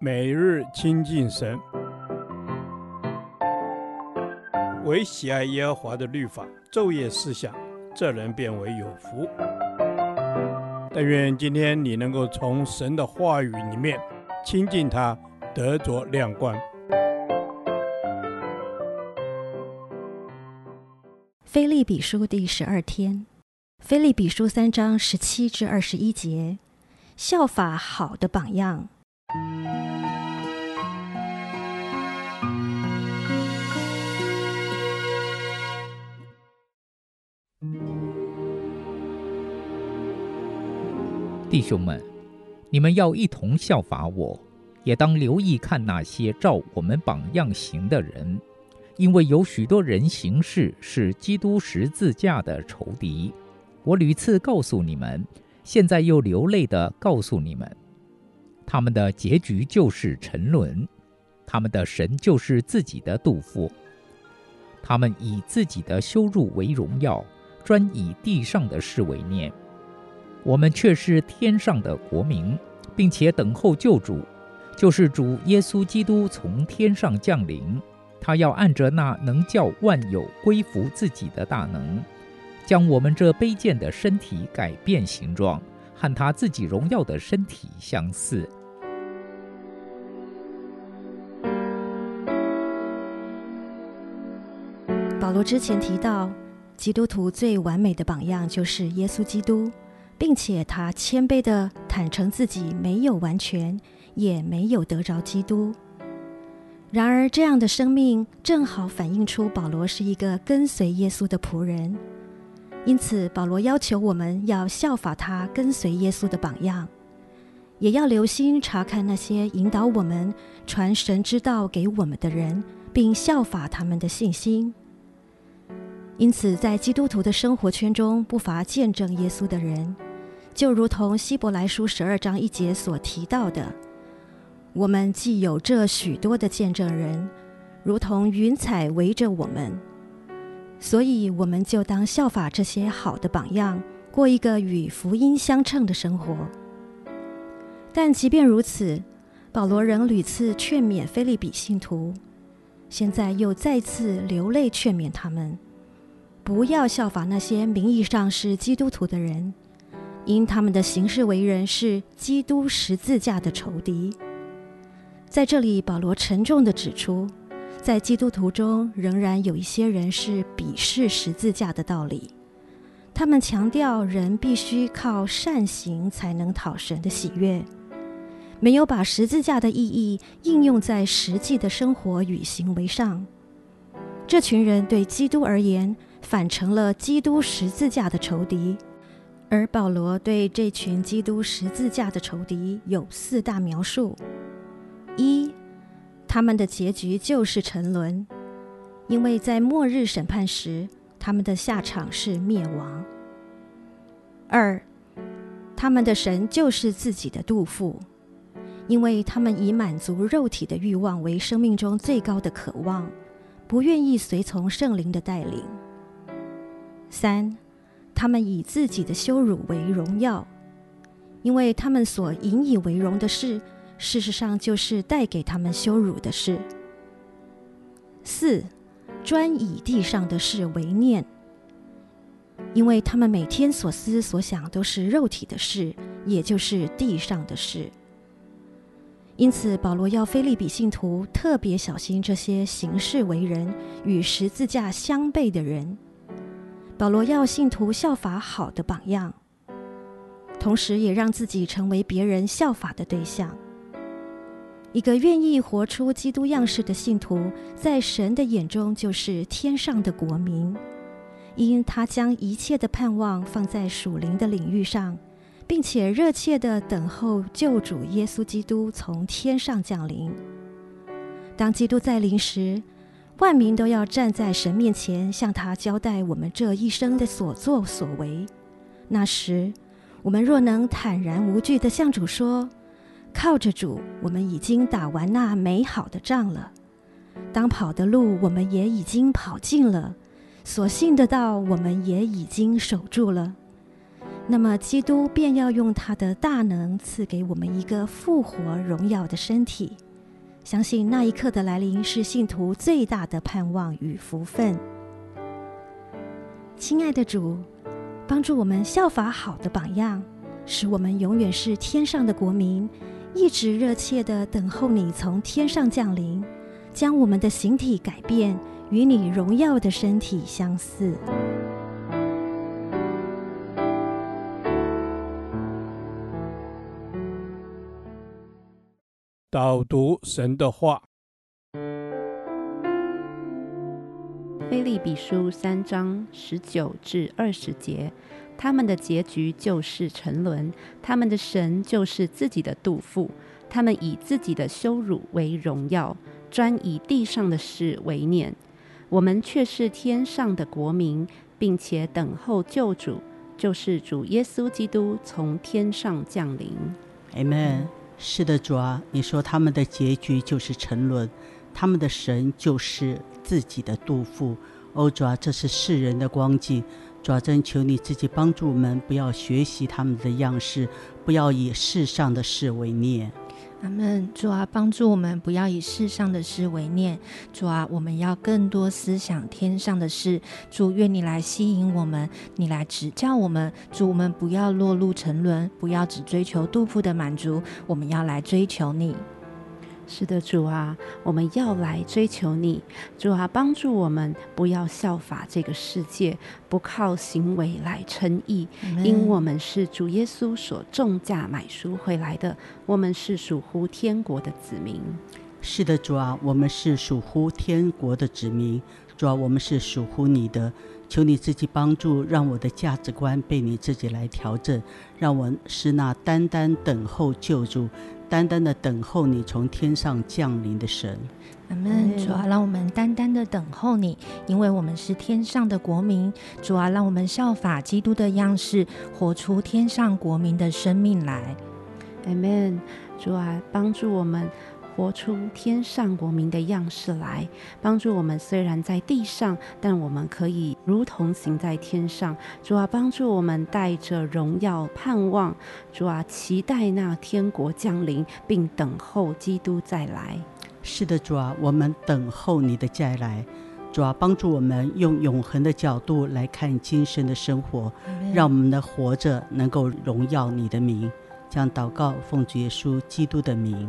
每日亲近神，唯喜爱耶和华的律法，昼夜思想，这人便为有福。但愿今天你能够从神的话语里面亲近他，得着亮光。腓利比书第十二天，腓利比书三章十七至二十一节，效法好的榜样。弟兄们，你们要一同效法我，也当留意看那些照我们榜样行的人，因为有许多人行事是基督十字架的仇敌。我屡次告诉你们，现在又流泪的告诉你们。他们的结局就是沉沦，他们的神就是自己的肚腹。他们以自己的羞辱为荣耀，专以地上的事为念。我们却是天上的国民，并且等候救主，就是主耶稣基督从天上降临。他要按着那能叫万有归服自己的大能，将我们这卑贱的身体改变形状。和他自己荣耀的身体相似。保罗之前提到，基督徒最完美的榜样就是耶稣基督，并且他谦卑地坦诚自己没有完全，也没有得着基督。然而，这样的生命正好反映出保罗是一个跟随耶稣的仆人。因此，保罗要求我们要效法他，跟随耶稣的榜样，也要留心查看那些引导我们传神之道给我们的人，并效法他们的信心。因此，在基督徒的生活圈中，不乏见证耶稣的人，就如同希伯来书十二章一节所提到的：“我们既有这许多的见证人，如同云彩围着我们。”所以，我们就当效法这些好的榜样，过一个与福音相称的生活。但即便如此，保罗仍屡次劝勉腓利比信徒，现在又再次流泪劝勉他们，不要效法那些名义上是基督徒的人，因他们的行事为人是基督十字架的仇敌。在这里，保罗沉重地指出，在基督徒中，仍然有一些人是鄙视十字架的道理。他们强调人必须靠善行才能讨神的喜悦，没有把十字架的意义应用在实际的生活与行为上。这群人对基督而言，反成了基督十字架的仇敌。而保罗对这群基督十字架的仇敌有四大描述：一。他们的结局就是沉沦，因为在末日审判时，他们的下场是灭亡。二，他们的神就是自己的肚腹，因为他们以满足肉体的欲望为生命中最高的渴望，不愿意随从圣灵的带领。三，他们以自己的羞辱为荣耀，因为他们所引以为荣的事。事实上，就是带给他们羞辱的事。四，专以地上的事为念，因为他们每天所思所想都是肉体的事，也就是地上的事。因此，保罗要腓利比信徒特别小心这些行事为人与十字架相悖的人。保罗要信徒效法好的榜样，同时也让自己成为别人效法的对象。一个愿意活出基督样式的信徒，在神的眼中就是天上的国民，因他将一切的盼望放在属灵的领域上，并且热切地等候救主耶稣基督从天上降临。当基督再临时，万民都要站在神面前，向他交代我们这一生的所作所为。那时，我们若能坦然无惧地向主说，靠着主，我们已经打完那美好的仗了。当跑的路，我们也已经跑尽了；所信的道，我们也已经守住了。那么基督便要用他的大能赐给我们一个复活荣耀的身体。相信那一刻的来临是信徒最大的盼望与福分。亲爱的主，帮助我们效法好的榜样，使我们永远是天上的国民，一直热切的等候你从天上降临，将我们的形体改变，与你荣耀的身体相似。导读神的话，腓立比书三章十九至二十节，他们的结局就是沉沦，他们的神就是自己的肚腹，他们以自己的羞辱为荣耀，专以地上的事为念。我们却是天上的国民，并且等候救主，就是主耶稣基督从天上降临。阿门。是的，主啊，你说他们的结局就是沉沦，他们的神就是自己的肚腹。哦，主啊，这是世人的光景。主啊，真求你自己帮助我们，不要学习他们的样式，不要以世上的事为念。阿门。主啊，帮助我们不要以世上的事为念。主啊，我们要更多思想天上的事。主，愿你来吸引我们，你来指教我们。主，我们不要落入沉沦，不要只追求肚腹的满足，我们要来追求你。是的，主啊，我们要来追求你。主啊，帮助我们不要效法这个世界，不靠行为来称义，因我们是主耶稣所重价买赎回来的，我们是属乎天国的子民。是的，主啊，我们是属乎天国的子民。主啊，我们是属乎你的，求你自己帮助，让我的价值观被你自己来调整，让我是那单单等候救主。单单的等候你从天上降临的神，阿门。主啊，让我们单单的等候你，因为我们是天上的国民。主啊，让我们效法基督的样式，活出天上国民的生命来。阿门。主啊，帮助我们。活出天上国民的样式来，帮助我们。虽然在地上，但我们可以如同行在天上。主啊，帮助我们带着荣耀盼望。主啊，期待那天国降临，并等候基督再来。是的，主啊，我们等候你的再来。主啊，帮助我们用永恒的角度来看今生的生活，让我们的活着能够荣耀你的名。将祷告奉主耶稣基督的名。